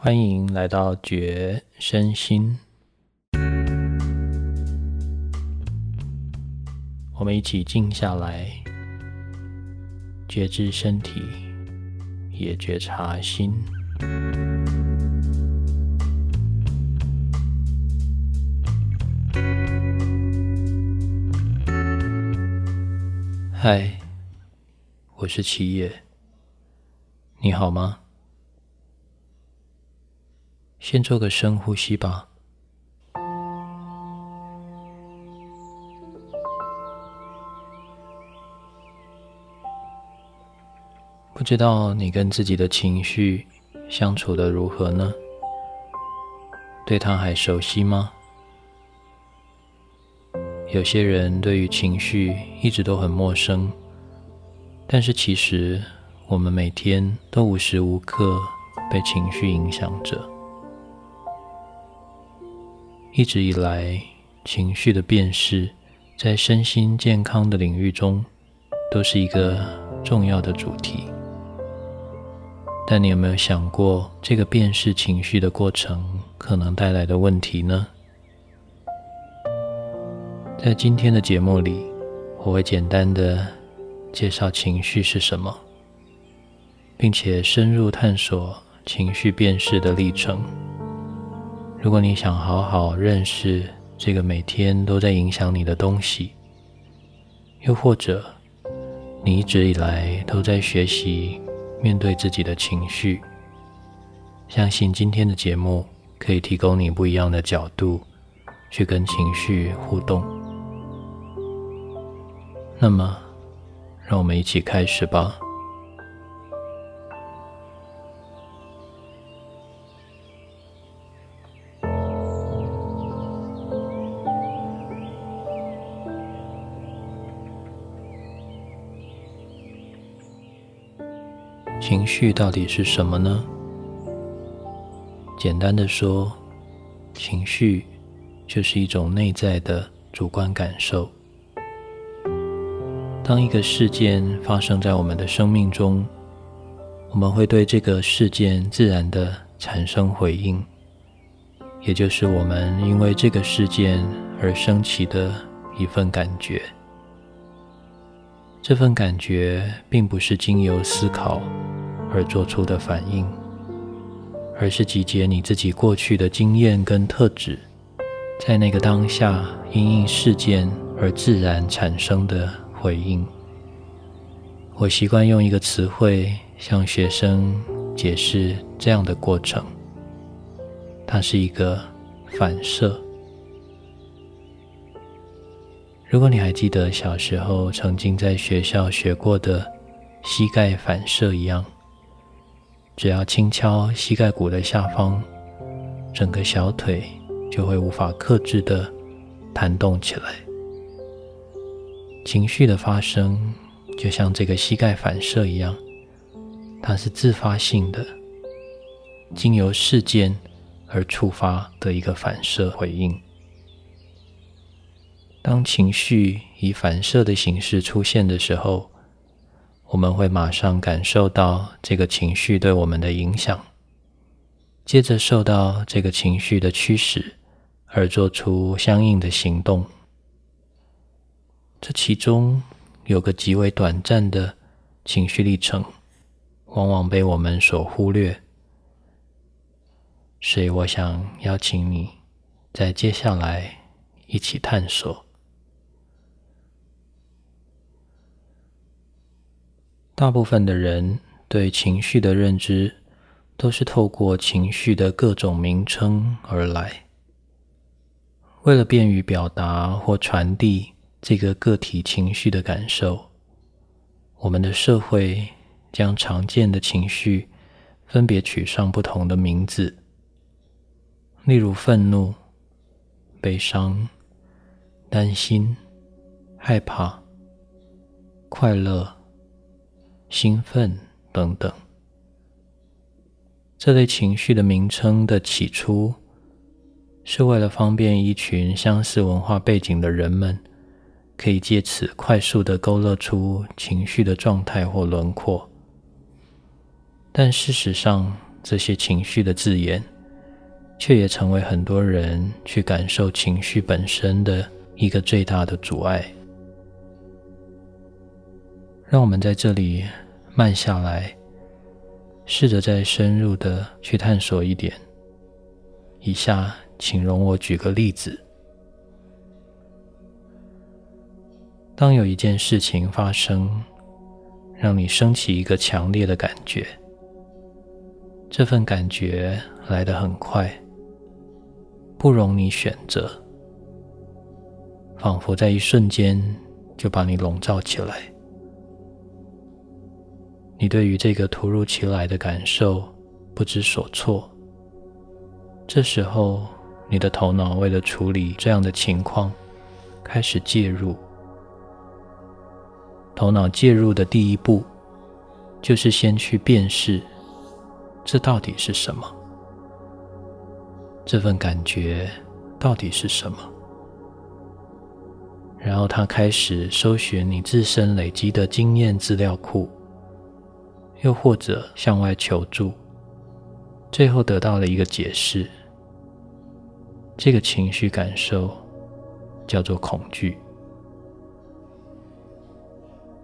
欢迎来到觉身心，我们一起静下来，觉知身体，也觉察心。嗨，我是七野，你好吗？先做个深呼吸吧。不知道你跟自己的情绪相处的如何呢？对他还熟悉吗？有些人对于情绪一直都很陌生，但是其实我们每天都无时无刻被情绪影响着。一直以来，情绪的辨识在身心健康的领域中都是一个重要的主题。但你有没有想过，这个辨识情绪的过程可能带来的问题呢？在今天的节目里，我会简单的介绍情绪是什么，并且深入探索情绪辨识的历程。如果你想好好认识这个每天都在影响你的东西，又或者你一直以来都在学习面对自己的情绪，相信今天的节目可以提供你不一样的角度去跟情绪互动。那么，让我们一起开始吧。绪到底是什么呢？简单的说，情绪就是一种内在的主观感受。当一个事件发生在我们的生命中，我们会对这个事件自然的产生回应，也就是我们因为这个事件而升起的一份感觉。这份感觉并不是经由思考。而做出的反应，而是集结你自己过去的经验跟特质，在那个当下因应事件而自然产生的回应。我习惯用一个词汇向学生解释这样的过程，它是一个反射。如果你还记得小时候曾经在学校学过的膝盖反射一样。只要轻敲膝盖骨的下方，整个小腿就会无法克制的弹动起来。情绪的发生就像这个膝盖反射一样，它是自发性的，经由事件而触发的一个反射回应。当情绪以反射的形式出现的时候，我们会马上感受到这个情绪对我们的影响，接着受到这个情绪的驱使，而做出相应的行动。这其中有个极为短暂的情绪历程，往往被我们所忽略。所以，我想邀请你在接下来一起探索。大部分的人对情绪的认知，都是透过情绪的各种名称而来。为了便于表达或传递这个个体情绪的感受，我们的社会将常见的情绪分别取上不同的名字，例如愤怒、悲伤、担心、害怕、快乐。兴奋等等，这类情绪的名称的起初，是为了方便一群相似文化背景的人们，可以借此快速的勾勒出情绪的状态或轮廓。但事实上，这些情绪的字眼，却也成为很多人去感受情绪本身的一个最大的阻碍。让我们在这里慢下来，试着再深入的去探索一点。以下，请容我举个例子：当有一件事情发生，让你升起一个强烈的感觉，这份感觉来得很快，不容你选择，仿佛在一瞬间就把你笼罩起来。你对于这个突如其来的感受不知所措，这时候你的头脑为了处理这样的情况，开始介入。头脑介入的第一步，就是先去辨识这到底是什么，这份感觉到底是什么，然后他开始搜寻你自身累积的经验资料库。又或者向外求助，最后得到了一个解释。这个情绪感受叫做恐惧。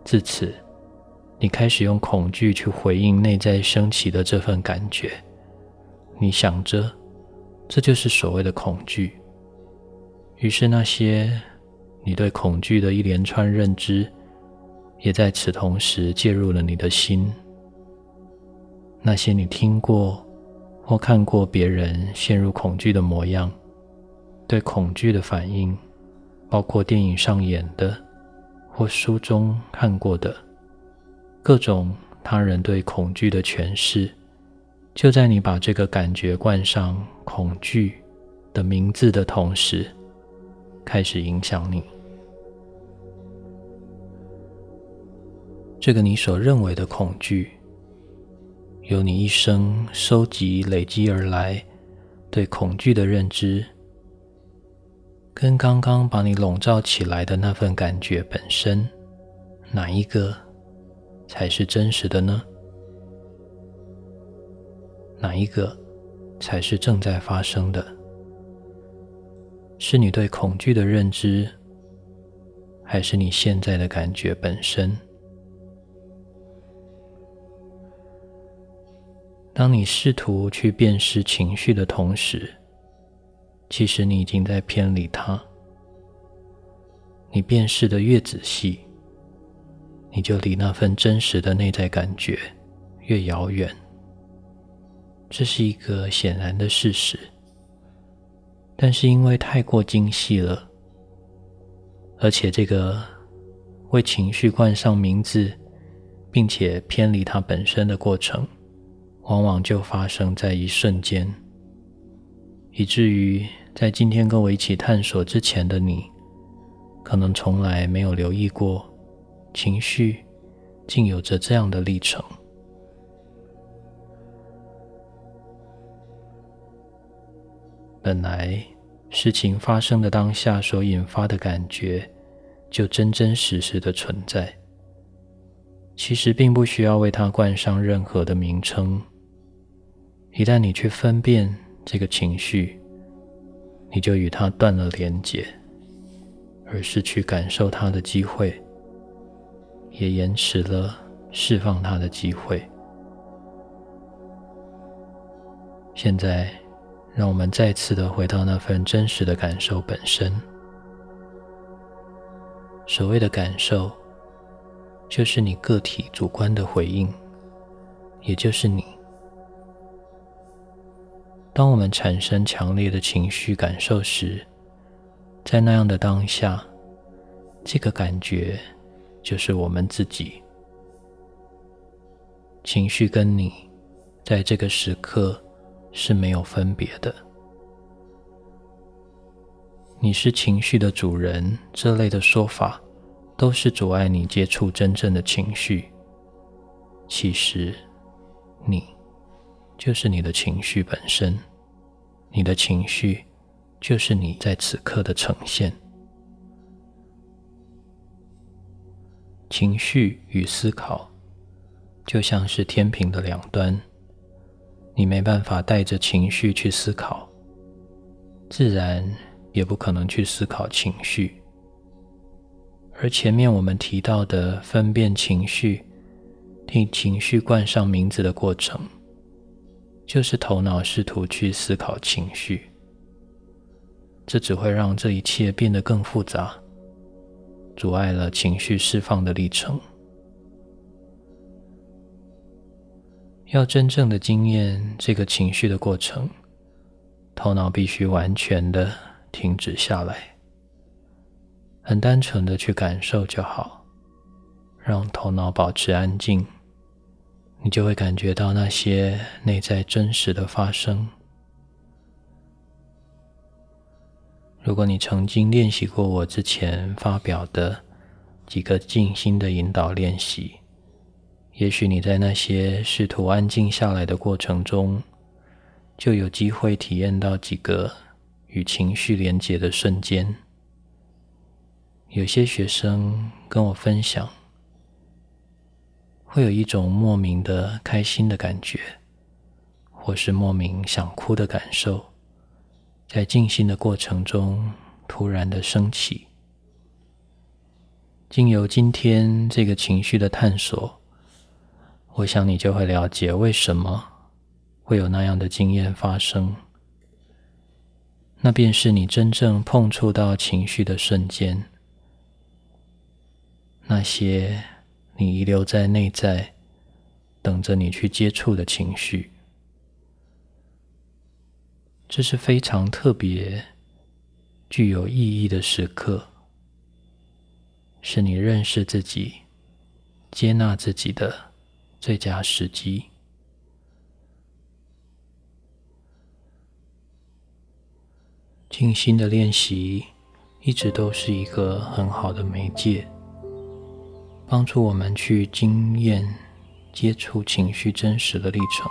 自此，你开始用恐惧去回应内在升起的这份感觉。你想着，这就是所谓的恐惧。于是，那些你对恐惧的一连串认知，也在此同时介入了你的心。那些你听过或看过别人陷入恐惧的模样，对恐惧的反应，包括电影上演的或书中看过的各种他人对恐惧的诠释，就在你把这个感觉冠上“恐惧”的名字的同时，开始影响你。这个你所认为的恐惧。由你一生收集累积而来对恐惧的认知，跟刚刚把你笼罩起来的那份感觉本身，哪一个才是真实的呢？哪一个才是正在发生的？是你对恐惧的认知，还是你现在的感觉本身？当你试图去辨识情绪的同时，其实你已经在偏离它。你辨识的越仔细，你就离那份真实的内在感觉越遥远。这是一个显然的事实，但是因为太过精细了，而且这个为情绪冠上名字，并且偏离它本身的过程。往往就发生在一瞬间，以至于在今天跟我一起探索之前的你，可能从来没有留意过，情绪竟有着这样的历程。本来事情发生的当下所引发的感觉，就真真实实的存在，其实并不需要为它冠上任何的名称。一旦你去分辨这个情绪，你就与它断了连结，而失去感受它的机会，也延迟了释放它的机会。现在，让我们再次的回到那份真实的感受本身。所谓的感受，就是你个体主观的回应，也就是你。当我们产生强烈的情绪感受时，在那样的当下，这个感觉就是我们自己。情绪跟你在这个时刻是没有分别的。你是情绪的主人，这类的说法都是阻碍你接触真正的情绪。其实，你。就是你的情绪本身，你的情绪就是你在此刻的呈现。情绪与思考就像是天平的两端，你没办法带着情绪去思考，自然也不可能去思考情绪。而前面我们提到的分辨情绪、替情绪冠上名字的过程，就是头脑试图去思考情绪，这只会让这一切变得更复杂，阻碍了情绪释放的历程。要真正的经验这个情绪的过程，头脑必须完全的停止下来，很单纯的去感受就好，让头脑保持安静，你就会感觉到那些内在真实的发生。如果你曾经练习过我之前发表的几个静心的引导练习。也许你在那些试图安静下来的过程中，就有机会体验到几个与情绪连结的瞬间。有些学生跟我分享，会有一种莫名的开心的感觉，或是莫名想哭的感受，在静心的过程中突然的升起。经由今天这个情绪的探索。我想你就会了解为什么会有那样的经验发生。那便是你真正碰触到情绪的瞬间，那些你遗留在内在、等着你去接触的情绪，这是非常特别、具有意义的时刻，是你认识自己、接纳自己的。最佳时机。静心的练习一直都是一个很好的媒介，帮助我们去经验、接触情绪真实的历程。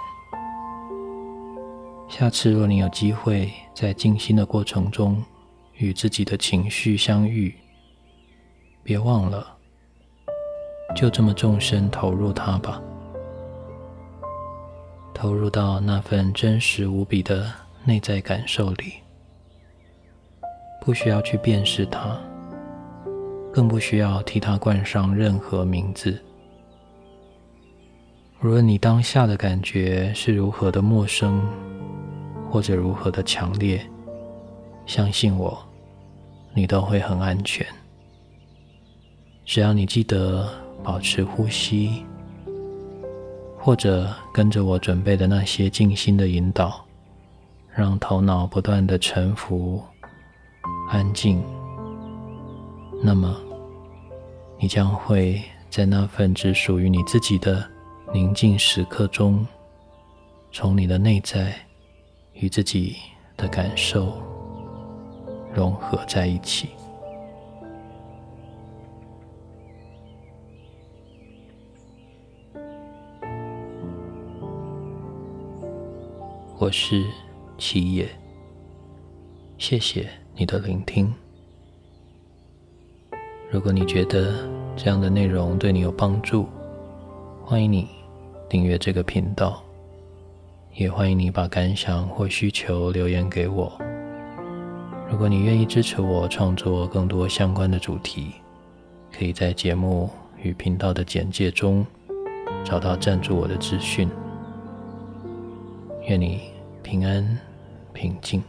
下次若你有机会在静心的过程中与自己的情绪相遇，别忘了，就这么纵身投入它吧。投入到那份真实无比的内在感受里，不需要去辨识它，更不需要替它冠上任何名字。无论你当下的感觉是如何的陌生，或者如何的强烈，相信我，你都会很安全。只要你记得保持呼吸。或者跟着我准备的那些静心的引导，让头脑不断的沉浮、安静，那么你将会在那份只属于你自己的宁静时刻中，从你的内在与自己的感受融合在一起。我是七野，谢谢你的聆听。如果你觉得这样的内容对你有帮助，欢迎你订阅这个频道，也欢迎你把感想或需求留言给我。如果你愿意支持我创作更多相关的主题，可以在节目与频道的简介中找到赞助我的资讯。愿你。平安，平静。